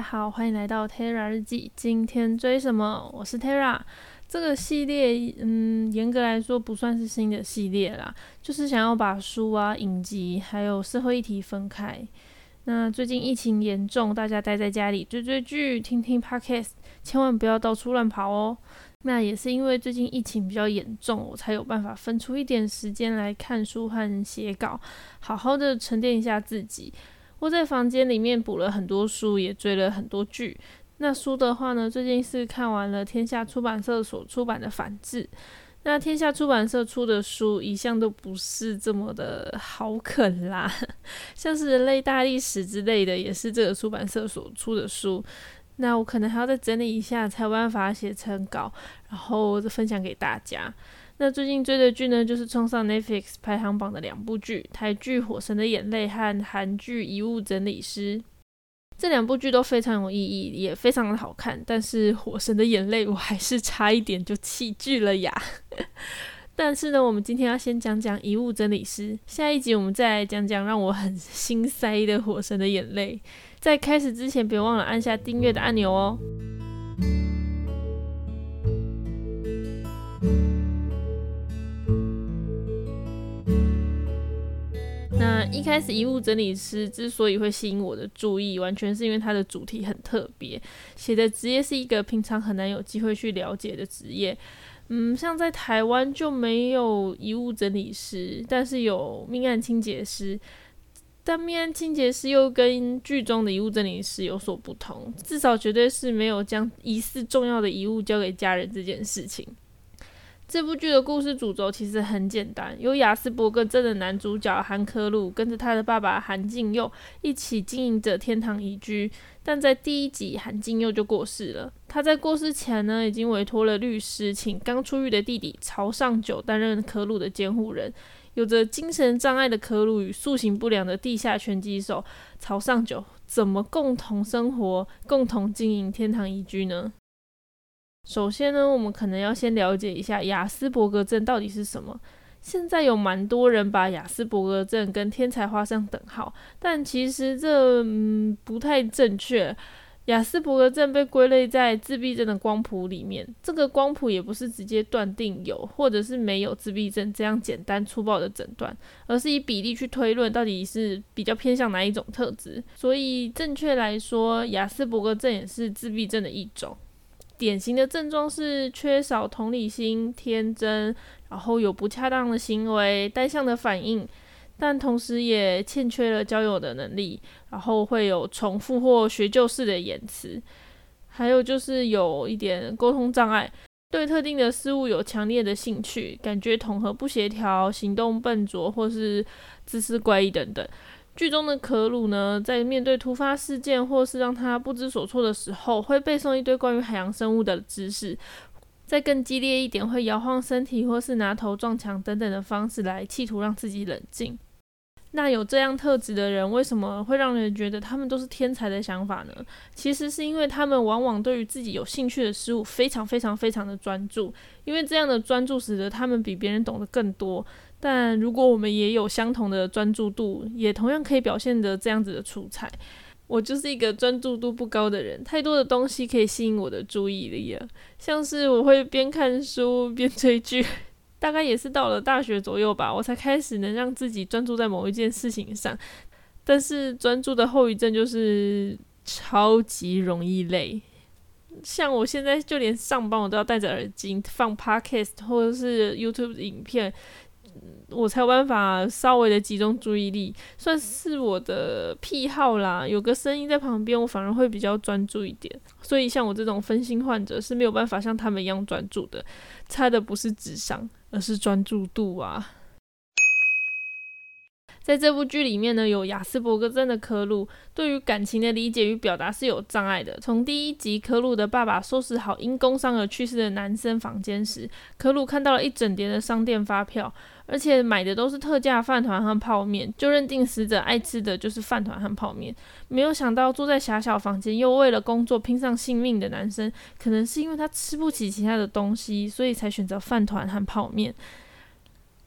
好，欢迎来到 Terra 日记。今天追什么？我是 Terra。这个系列，嗯，严格来说不算是新的系列啦，就是想要把书啊、影集还有社会议题分开。那最近疫情严重，大家待在家里追追剧、听听 Podcast，千万不要到处乱跑哦。那也是因为最近疫情比较严重，我才有办法分出一点时间来看书和写稿，好好的沉淀一下自己。我在房间里面补了很多书，也追了很多剧。那书的话呢，最近是看完了天下出版社所出版的《反制》。那天下出版社出的书一向都不是这么的好啃啦，像是《人类大历史》之类的，也是这个出版社所出的书。那我可能还要再整理一下，才有办法写成稿，然后分享给大家。那最近追的剧呢，就是冲上 Netflix 排行榜的两部剧，台剧《火神的眼泪》和韩剧《遗物整理师》。这两部剧都非常有意义，也非常的好看。但是《火神的眼泪》我还是差一点就弃剧了呀。但是呢，我们今天要先讲讲《遗物整理师》，下一集我们再来讲讲让我很心塞的《火神的眼泪》。在开始之前，别忘了按下订阅的按钮哦。一开始，遗物整理师之所以会吸引我的注意，完全是因为它的主题很特别，写的职业是一个平常很难有机会去了解的职业。嗯，像在台湾就没有遗物整理师，但是有命案清洁师。但命案清洁师又跟剧中的遗物整理师有所不同，至少绝对是没有将疑似重要的遗物交给家人这件事情。这部剧的故事主轴其实很简单，由雅斯伯格镇的男主角韩科路跟着他的爸爸韩敬佑一起经营着天堂宜居。但在第一集，韩敬佑就过世了。他在过世前呢，已经委托了律师，请刚出狱的弟弟朝尚九担任科路的监护人。有着精神障碍的科路与塑形不良的地下拳击手朝尚九，怎么共同生活、共同经营天堂宜居呢？首先呢，我们可能要先了解一下雅斯伯格症到底是什么。现在有蛮多人把雅斯伯格症跟天才画上等号，但其实这嗯不太正确。雅斯伯格症被归类在自闭症的光谱里面，这个光谱也不是直接断定有或者是没有自闭症这样简单粗暴的诊断，而是以比例去推论到底是比较偏向哪一种特质。所以正确来说，雅斯伯格症也是自闭症的一种。典型的症状是缺少同理心、天真，然后有不恰当的行为、单向的反应，但同时也欠缺了交友的能力，然后会有重复或学旧式的言辞，还有就是有一点沟通障碍，对特定的事物有强烈的兴趣，感觉统合不协调，行动笨拙或是姿势怪异等等。剧中的可鲁呢，在面对突发事件或是让他不知所措的时候，会背诵一堆关于海洋生物的知识；再更激烈一点，会摇晃身体或是拿头撞墙等等的方式来企图让自己冷静。那有这样特质的人，为什么会让人觉得他们都是天才的想法呢？其实是因为他们往往对于自己有兴趣的事物非常非常非常的专注，因为这样的专注使得他们比别人懂得更多。但如果我们也有相同的专注度，也同样可以表现得这样子的出彩。我就是一个专注度不高的人，太多的东西可以吸引我的注意力了，像是我会边看书 边追剧。大概也是到了大学左右吧，我才开始能让自己专注在某一件事情上。但是专注的后遗症就是超级容易累，像我现在就连上班我都要戴着耳机放 podcast 或者是 YouTube 影片。我才有办法稍微的集中注意力，算是我的癖好啦。有个声音在旁边，我反而会比较专注一点。所以像我这种分心患者是没有办法像他们一样专注的，差的不是智商，而是专注度啊。在这部剧里面呢，有雅斯伯格症的科鲁，对于感情的理解与表达是有障碍的。从第一集，科鲁的爸爸收拾好因工伤而去世的男生房间时，科鲁看到了一整叠的商店发票，而且买的都是特价饭团和泡面，就认定死者爱吃的就是饭团和泡面。没有想到住在狭小房间又为了工作拼上性命的男生，可能是因为他吃不起其他的东西，所以才选择饭团和泡面。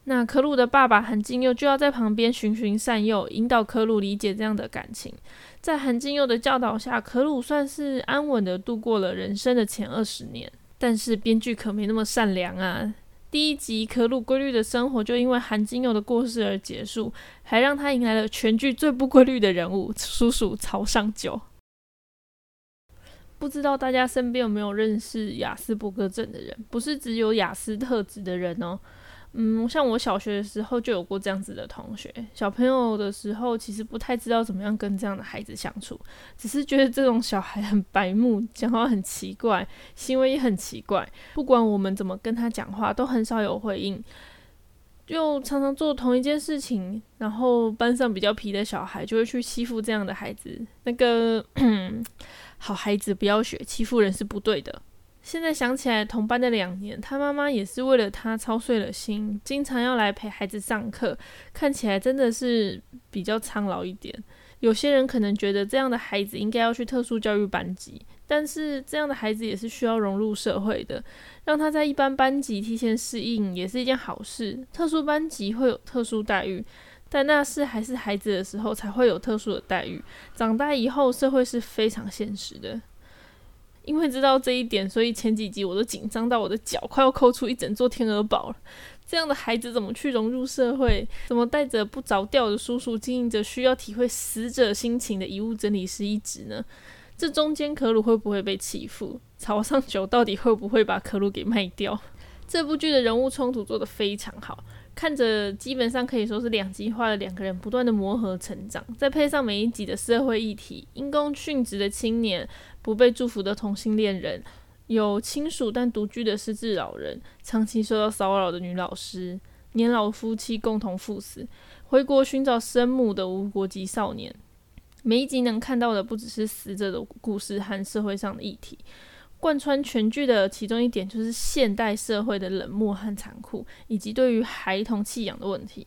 那可鲁的爸爸韩金佑就要在旁边循循善诱，引导可鲁理解这样的感情。在韩金佑的教导下，可鲁算是安稳的度过了人生的前二十年。但是编剧可没那么善良啊！第一集可鲁规律的生活就因为韩金佑的过世而结束，还让他迎来了全剧最不规律的人物—— 叔叔曹尚九。不知道大家身边有没有认识雅斯伯格症的人？不是只有雅斯特质的人哦。嗯，像我小学的时候就有过这样子的同学。小朋友的时候，其实不太知道怎么样跟这样的孩子相处，只是觉得这种小孩很白目，讲话很奇怪，行为也很奇怪。不管我们怎么跟他讲话，都很少有回应，就常常做同一件事情。然后班上比较皮的小孩就会去欺负这样的孩子。那个 好孩子不要学，欺负人是不对的。现在想起来，同班的两年，他妈妈也是为了他操碎了心，经常要来陪孩子上课，看起来真的是比较苍老一点。有些人可能觉得这样的孩子应该要去特殊教育班级，但是这样的孩子也是需要融入社会的，让他在一般班级提前适应也是一件好事。特殊班级会有特殊待遇，但那是还是孩子的时候才会有特殊的待遇，长大以后社会是非常现实的。因为知道这一点，所以前几集我都紧张到我的脚快要抠出一整座天鹅堡了。这样的孩子怎么去融入社会？怎么带着不着调的叔叔经营着需要体会死者心情的遗物整理师一职呢？这中间可鲁会不会被欺负？朝上九到底会不会把可鲁给卖掉？这部剧的人物冲突做得非常好。看着基本上可以说是两极化的两个人不断的磨合成长，再配上每一集的社会议题，因公殉职的青年，不被祝福的同性恋人，有亲属但独居的失智老人，长期受到骚扰的女老师，年老夫妻共同赴死，回国寻找生母的无国籍少年，每一集能看到的不只是死者的故事和社会上的议题。贯穿全剧的其中一点就是现代社会的冷漠和残酷，以及对于孩童弃养的问题。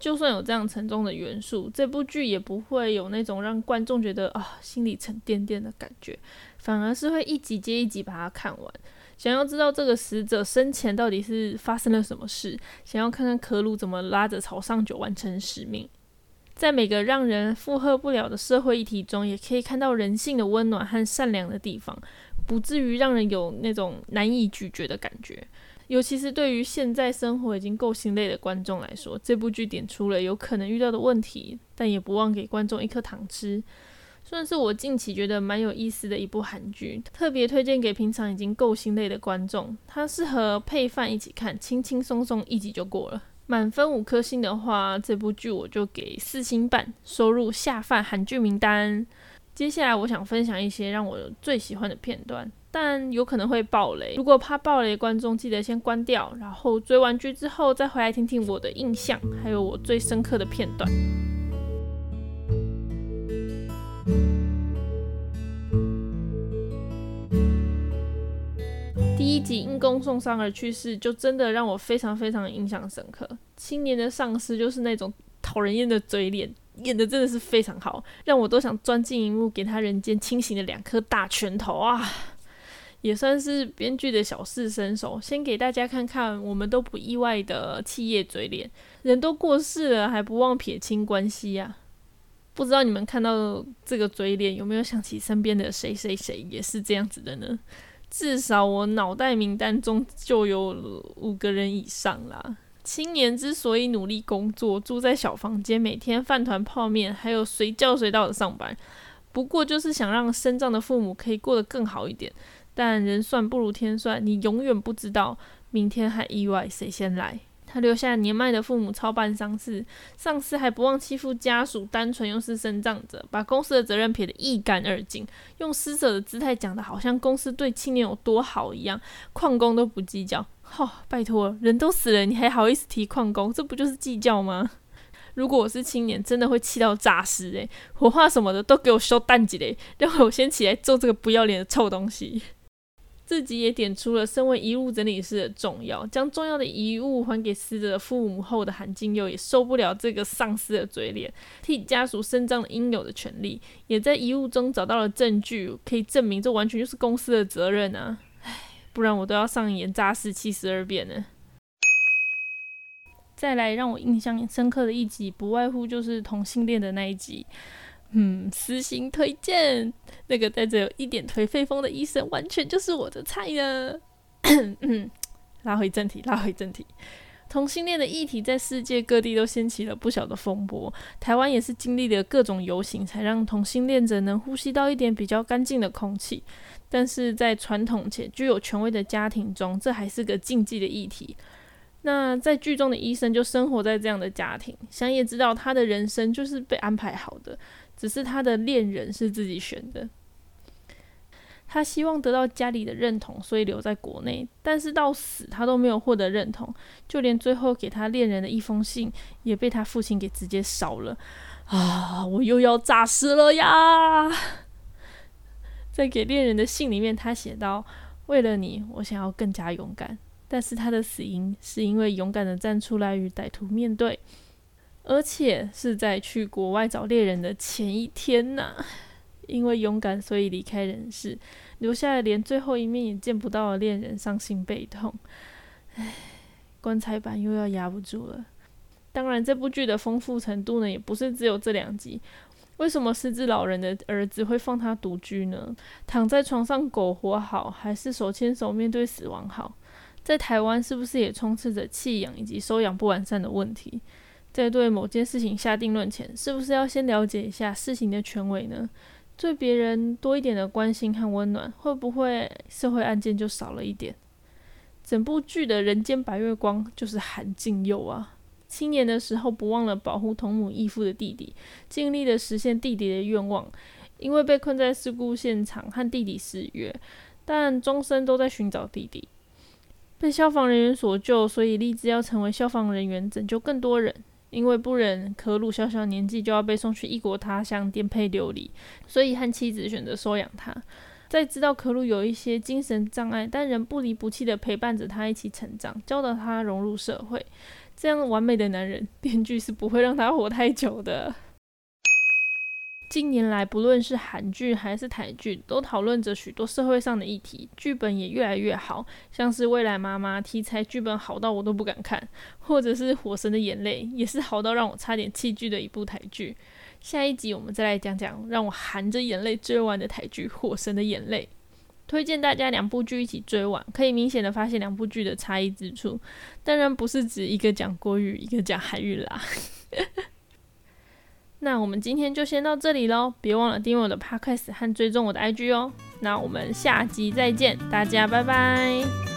就算有这样沉重的元素，这部剧也不会有那种让观众觉得啊心里沉甸甸的感觉，反而是会一集接一集把它看完。想要知道这个死者生前到底是发生了什么事，想要看看可鲁怎么拉着朝上九完成使命。在每个让人负荷不了的社会议题中，也可以看到人性的温暖和善良的地方。不至于让人有那种难以咀嚼的感觉，尤其是对于现在生活已经够心累的观众来说，这部剧点出了有可能遇到的问题，但也不忘给观众一颗糖吃，算是我近期觉得蛮有意思的一部韩剧，特别推荐给平常已经够心累的观众。它适合配饭一起看，轻轻松松一集就过了。满分五颗星的话，这部剧我就给四星半，收入下饭韩剧名单。接下来我想分享一些让我最喜欢的片段，但有可能会爆雷。如果怕爆雷，观众记得先关掉，然后追完剧之后再回来听听我的印象，还有我最深刻的片段。第一集因公受伤而去世，就真的让我非常非常印象深刻。青年的上司就是那种讨人厌的嘴脸。演的真的是非常好，让我都想钻进荧幕给他人间清醒的两颗大拳头啊！也算是编剧的小试身手，先给大家看看我们都不意外的企业嘴脸。人都过世了，还不忘撇清关系呀？不知道你们看到这个嘴脸，有没有想起身边的谁谁谁也是这样子的呢？至少我脑袋名单中就有五个人以上啦。青年之所以努力工作，住在小房间，每天饭团泡面，还有随叫随到的上班，不过就是想让身障的父母可以过得更好一点。但人算不如天算，你永远不知道明天和意外谁先来。他留下年迈的父母操办丧事，上司还不忘欺负家属，单纯又是身障者，把公司的责任撇得一干二净，用施舍的姿态讲的好像公司对青年有多好一样，矿工都不计较。哦，拜托，人都死了，你还好意思提矿工？这不就是计较吗？如果我是青年，真的会气到诈尸诶，火化什么的都给我收淡季嘞，让我先起来做这个不要脸的臭东西。自己也点出了身为遗物整理师的重要，将重要的遗物还给死者的父母后的韩金佑也受不了这个丧尸的嘴脸，替家属伸张了应有的权利，也在遗物中找到了证据，可以证明这完全就是公司的责任啊。唉 不然我都要上演诈尸七十二变呢。再来让我印象深刻的一集，不外乎就是同性恋的那一集。嗯，私心推荐那个带着有一点颓废风的医生，完全就是我的菜呢。嗯，拉回正题，拉回正题。同性恋的议题在世界各地都掀起了不小的风波，台湾也是经历了各种游行，才让同性恋者能呼吸到一点比较干净的空气。但是在传统且具有权威的家庭中，这还是个禁忌的议题。那在剧中的医生就生活在这样的家庭，想也知道他的人生就是被安排好的，只是他的恋人是自己选的。他希望得到家里的认同，所以留在国内。但是到死他都没有获得认同，就连最后给他恋人的一封信也被他父亲给直接烧了。啊！我又要诈尸了呀！在给恋人的信里面，他写道：“为了你，我想要更加勇敢。”但是他的死因是因为勇敢的站出来与歹徒面对，而且是在去国外找猎人的前一天呐。因为勇敢，所以离开人世，留下了连最后一面也见不到的恋人，伤心悲痛。唉，棺材板又要压不住了。当然，这部剧的丰富程度呢，也不是只有这两集。为什么失智老人的儿子会放他独居呢？躺在床上苟活好，还是手牵手面对死亡好？在台湾是不是也充斥着弃养以及收养不完善的问题？在对某件事情下定论前，是不是要先了解一下事情的权威呢？对别人多一点的关心和温暖，会不会社会案件就少了一点？整部剧的人间白月光就是韩静佑啊！青年的时候不忘了保护同母异父的弟弟，尽力的实现弟弟的愿望。因为被困在事故现场和弟弟失约，但终身都在寻找弟弟。被消防人员所救，所以立志要成为消防人员，拯救更多人。因为不忍可鲁小小年纪就要被送去异国他乡颠沛流离，所以和妻子选择收养他。在知道可鲁有一些精神障碍，但仍不离不弃的陪伴着他一起成长，教导他融入社会。这样完美的男人，编剧是不会让他活太久的。近年来，不论是韩剧还是台剧，都讨论着许多社会上的议题，剧本也越来越好。像是《未来妈妈》题材剧本好到我都不敢看，或者是《火神的眼泪》也是好到让我差点弃剧的一部台剧。下一集我们再来讲讲让我含着眼泪追完的台剧《火神的眼泪》，推荐大家两部剧一起追完，可以明显的发现两部剧的差异之处。当然不是指一个讲国语，一个讲韩语啦。那我们今天就先到这里喽，别忘了订阅我的 podcast 和追踪我的 IG 哦。那我们下集再见，大家拜拜。